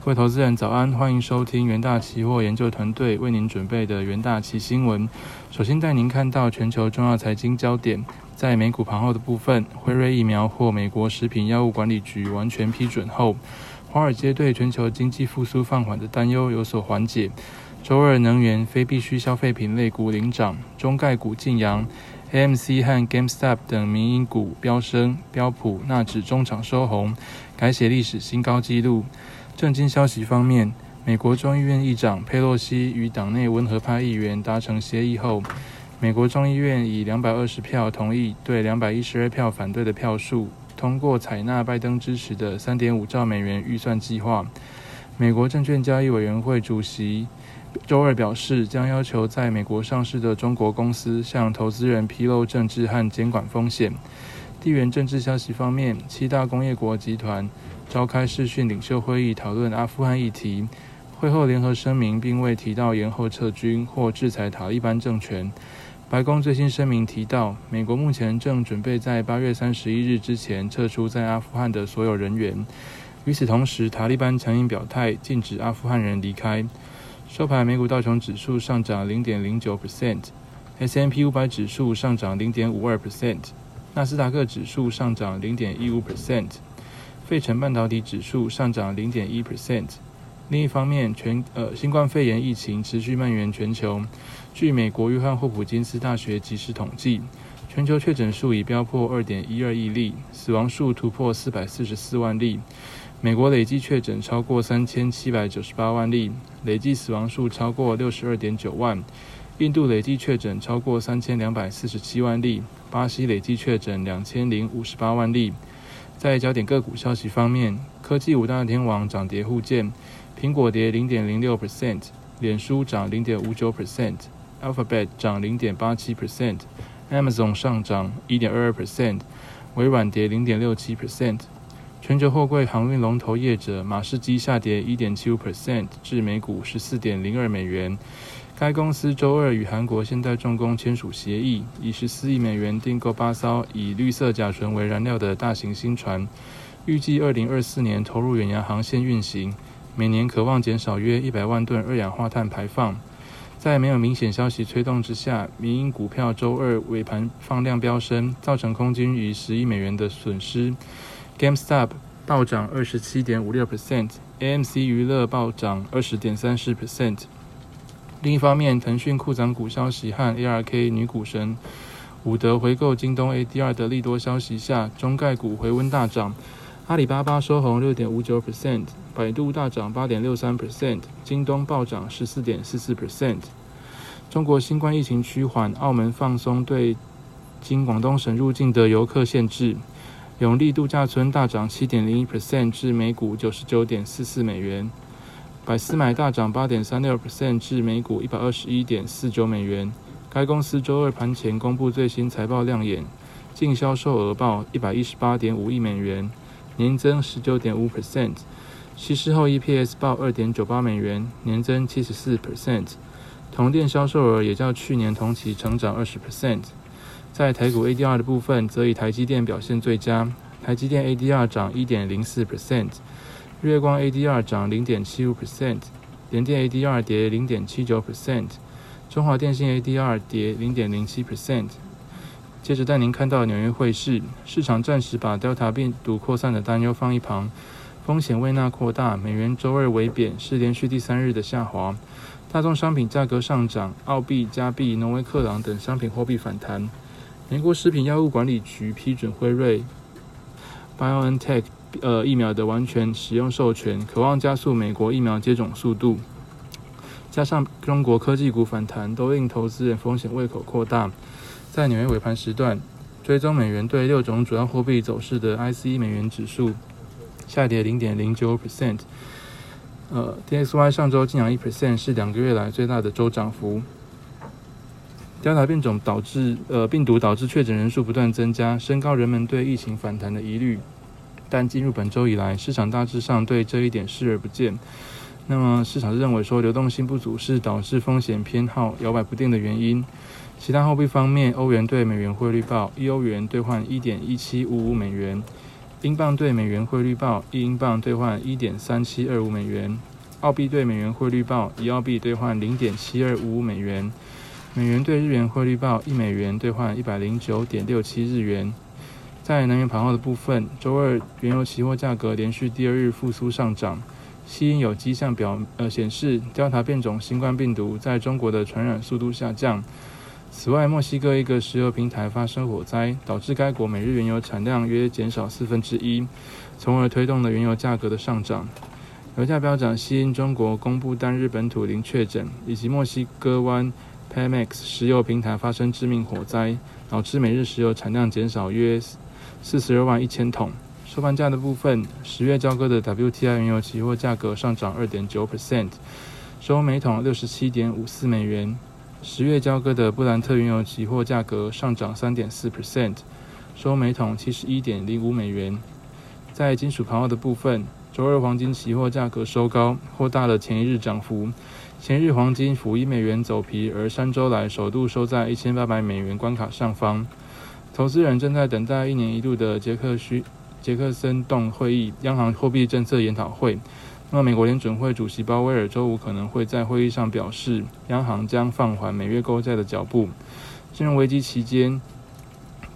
各位投资人早安，欢迎收听元大期货研究团队为您准备的元大期新闻。首先带您看到全球重要财经焦点，在美股盘后的部分，辉瑞疫苗获美国食品药物管理局完全批准后，华尔街对全球经济复苏放缓的担忧有所缓解。周二，能源、非必需消费品类股领涨，中概股晋阳，AMC 和 GameStop 等民营股飙升，标普纳指中场收红，改写历史新高纪录。政经消息方面，美国众议院议长佩洛西与党内温和派议员达成协议后，美国众议院以两百二十票同意对两百一十二票反对的票数，通过采纳拜登支持的三点五兆美元预算计划。美国证券交易委员会主席周二表示，将要求在美国上市的中国公司向投资人披露政治和监管风险。地缘政治消息方面，七大工业国集团。召开视讯领袖会议，讨论阿富汗议题。会后联合声明并未提到延后撤军或制裁塔利班政权。白宫最新声明提到，美国目前正准备在八月三十一日之前撤出在阿富汗的所有人员。与此同时，塔利班强硬表态，禁止阿富汗人离开。收盘，美股道琼指数上涨零点零九 percent，S M P 五百指数上涨零点五二 percent，纳斯达克指数上涨零点一五 percent。费城半导体指数上涨零点一 percent。另一方面，全呃新冠肺炎疫情持续蔓延全球。据美国约翰霍普金斯大学及时统计，全球确诊数已飙破二点一二亿例，死亡数突破四百四十四万例。美国累计确诊超过三千七百九十八万例，累计死亡数超过六十二点九万。印度累计确诊超过三千两百四十七万例，巴西累计确诊两千零五十八万例。在焦点个股消息方面，科技五大天王涨跌互见，苹果跌零点零六 percent，脸书涨零点五九 percent，Alphabet 涨零点八七 percent，Amazon 上涨一点二二 percent，微软跌零点六七 percent。全球货柜航运龙头业者马士基下跌一点七五 percent，至每股十四点零二美元。该公司周二与韩国现代重工签署协议，以十四亿美元订购八艘以绿色甲醇为燃料的大型新船，预计二零二四年投入远洋航线运行，每年渴望减少约一百万吨二氧化碳排放。在没有明显消息推动之下，民营股票周二尾盘放量飙升，造成空军逾十亿美元的损失。GameStop 暴涨二十七点五六 percent，AMC 娱乐暴涨二十点三四 percent。另一方面，腾讯库藏股消息和 ARK 女股神伍德回购京东 ADR 的利多消息下，中概股回温大涨。阿里巴巴收红六点五九 percent，百度大涨八点六三 percent，京东暴涨十四点四四 percent。中国新冠疫情趋缓，澳门放松对经广东省入境的游客限制。永利度假村大涨七点零一 percent，至每股九十九点四四美元。百思买大涨八点三六 percent 至每股一百二十一点四九美元。该公司周二盘前公布最新财报亮眼，净销售额报一百一十八点五亿美元，年增十九点五 percent。稀释后 EPS 报二点九八美元，年增七十四 percent。同店销售额也较去年同期成长二十 percent。在台股 ADR 的部分，则以台积电表现最佳，台积电 ADR 涨一点零四 percent。月光 ADR 涨零点七五 percent，联电 ADR 跌零点七九 percent，中华电信 ADR 跌零点零七 percent。接着带您看到纽约汇市，市场暂时把 Delta 病毒扩散的担忧放一旁，风险未纳扩大，美元周二微贬，是连续第三日的下滑。大宗商品价格上涨，澳币、加币、挪威克朗等商品货币反弹。美国食品药物管理局批准辉瑞 BioNTech。呃，疫苗的完全使用授权，渴望加速美国疫苗接种速度。加上中国科技股反弹，都令投资人风险胃口扩大。在纽约尾盘时段，追踪美元对六种主要货币走势的 IC 美元指数下跌零点零九 percent。呃，DXY 上周竟涨一 percent，是两个月来最大的周涨幅。Delta 变种导致呃病毒导致确诊人数不断增加，升高人们对疫情反弹的疑虑。但进入本周以来，市场大致上对这一点视而不见。那么，市场认为说流动性不足是导致风险偏好摇摆不定的原因。其他货币方面，欧元对美元汇率报一欧元兑换一点一七五五美元，英镑对美元汇率报一英镑兑换一点三七二五美元，澳币对美元汇率报一澳币兑换零点七二五五美元，美元对日元汇率报一美元兑换一百零九点六七日元。在能源盘后的部分，周二原油期货价格连续第二日复苏上涨，吸引有迹象表呃显示，调查变种新冠病毒在中国的传染速度下降。此外，墨西哥一个石油平台发生火灾，导致该国每日原油产量约减少四分之一，从而推动了原油价格的上涨。油价飙涨，吸引中国公布单日本土零确诊，以及墨西哥湾 Pemex 石油平台发生致命火灾，导致每日石油产量减少约四十二万一千桶。收盘价的部分，十月交割的 WTI 原油期货价格上涨二点九 percent，收每桶六十七点五四美元。十月交割的布兰特原油期货价格上涨三点四 percent，收每桶七十一点零五美元。在金属盘后的部分，周二黄金期货价格收高，扩大了前一日涨幅。前日黄金辅一美元走皮，而三周来首度收在一千八百美元关卡上方。投资人正在等待一年一度的杰克逊杰克森洞会议央行货币政策研讨会。那么，美国联准会主席鲍威尔周五可能会在会议上表示，央行将放缓每月购债的脚步。金融危机期间，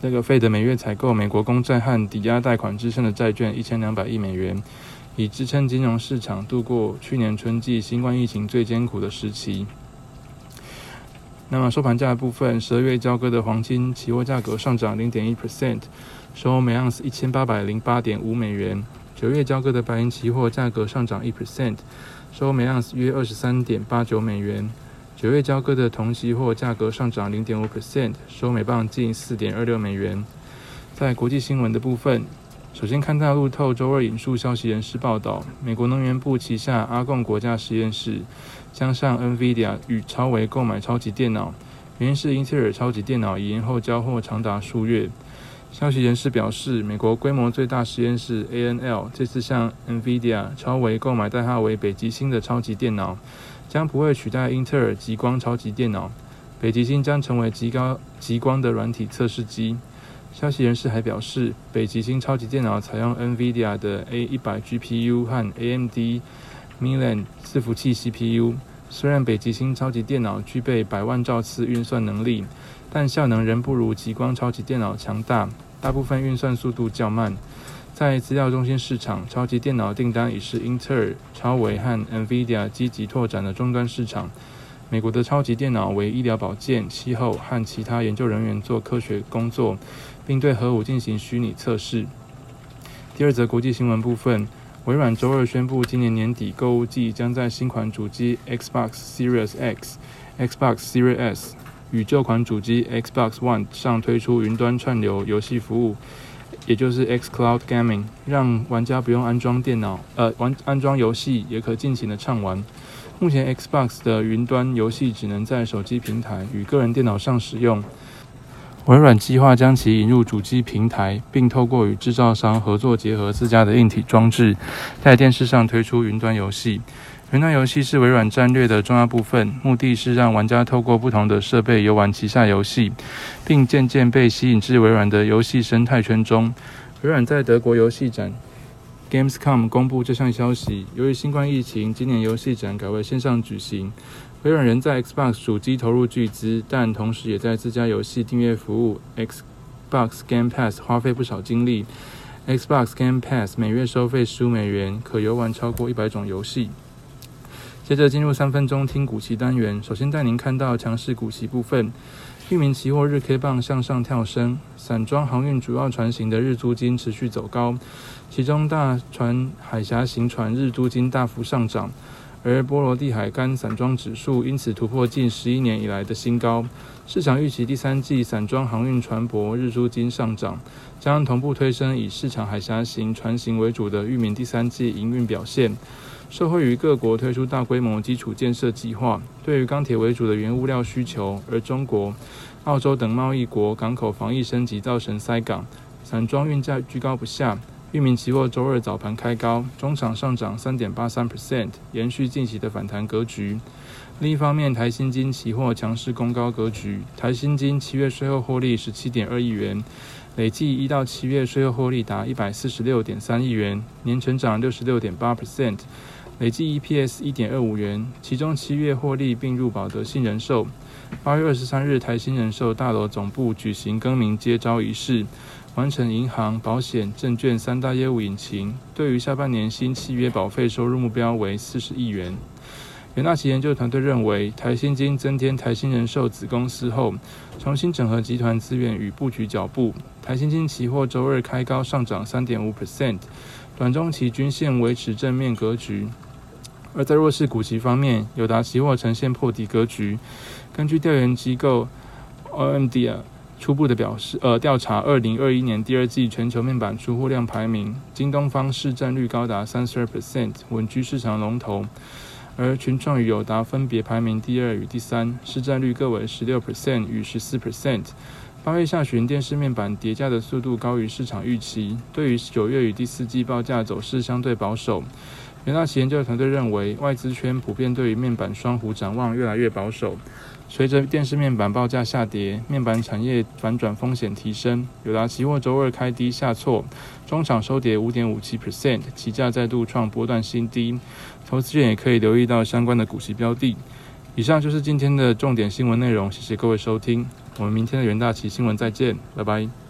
这个费德每月采购美国公债和抵押贷款支撑的债券一千两百亿美元，以支撑金融市场度过去年春季新冠疫情最艰苦的时期。那么，收盘价部分，十二月交割的黄金期货价格上涨零点一 percent，收每盎司一千八百零八点五美元。九月交割的白银期货价格上涨一 percent，收每盎司约二十三点八九美元。九月交割的铜期货价格上涨零点五 percent，收每磅近四点二六美元。在国际新闻的部分，首先看到路透周二引述消息人士报道，美国能源部旗下阿贡国家实验室将向 NVIDIA 与超维购买超级电脑，原因是英特尔超级电脑已延后交货长达数月。消息人士表示，美国规模最大实验室 ANL 这次向 NVIDIA 超维购买代号为北极星的超级电脑，将不会取代英特尔极光超级电脑。北极星将成为极高极光的软体测试机。消息人士还表示，北极星超级电脑采用 NVIDIA 的 A100 GPU 和 AMD Milan 伺服器 CPU。虽然北极星超级电脑具备百万兆次运算能力。但效能仍不如极光超级电脑强大，大部分运算速度较慢。在资料中心市场，超级电脑订单已是英特尔、超维和 NVIDIA 积极拓展的终端市场。美国的超级电脑为医疗保健、气候和其他研究人员做科学工作，并对核武进行虚拟测试。第二则国际新闻部分，微软周二宣布，今年年底购物季将在新款主机 Xbox Series X、Xbox Series S。与旧款主机 Xbox One 上推出云端串流游戏服务，也就是 X Cloud Gaming，让玩家不用安装电脑，呃，玩安装游戏也可尽情的畅玩。目前 Xbox 的云端游戏只能在手机平台与个人电脑上使用。微软计划将其引入主机平台，并透过与制造商合作，结合自家的硬体装置，在电视上推出云端游戏。云端游戏是微软战略的重要部分，目的是让玩家透过不同的设备游玩旗下游戏，并渐渐被吸引至微软的游戏生态圈中。微软在德国游戏展 Gamescom 公布这项消息。由于新冠疫情，今年游戏展改为线上举行。微软仍在 Xbox 主机投入巨资，但同时也在自家游戏订阅服务 Xbox Game Pass 花费不少精力。Xbox Game Pass 每月收费十五美元，可游玩超过一百种游戏。接着进入三分钟听股期单元，首先带您看到强势股期部分。域名期货日 K 棒向上跳升，散装航运主要船型的日租金持续走高，其中大船海峡型船日租金大幅上涨，而波罗的海干散装指数因此突破近十一年以来的新高。市场预期第三季散装航运船舶日租金上涨，将同步推升以市场海峡型船型为主的域名第三季营运表现。社会于各国推出大规模基础建设计划，对于钢铁为主的原物料需求，而中国、澳洲等贸易国港口防疫升级造成塞港，散装运价居高不下，裕民期货周二早盘开高，中场上涨三点八三 percent，延续近期的反弹格局。另一方面，台新金期货强势攻高格局，台新金七月税后获利十七点二亿元，累计一到七月税后获利达一百四十六点三亿元，年成长六十六点八 percent，累计 EPS 一点二五元，其中七月获利并入保德信人寿。八月二十三日，台新人寿大楼总部举行更名接招仪式，完成银行、保险、证券三大业务引擎。对于下半年新契约保费收入目标为四十亿元。元大旗研究团队认为，台新金增添台新人寿子公司后，重新整合集团资源与布局脚步。台新金期货周二开高上涨三点五 percent，短中期均线维持正面格局。而在弱势股期方面，友达期货呈现破底格局。根据调研机构 OMD 初步的表示，呃，调查二零二一年第二季全球面板出货量排名，京东方市占率高达三十二 percent，稳居市场龙头。而群创与友达分别排名第二与第三，市占率各为十六 percent 与十四 percent。八月下旬电视面板跌价的速度高于市场预期，对于九月与第四季报价走势相对保守。元大旗研究团队认为，外资圈普遍对于面板双弧展望越来越保守。随着电视面板报价下跌，面板产业反转风险提升。友达期货周二开低下挫，中场收跌五点五七 percent，期价再度创波段新低。投资人也可以留意到相关的股息标的。以上就是今天的重点新闻内容，谢谢各位收听，我们明天的元大旗新闻再见，拜拜。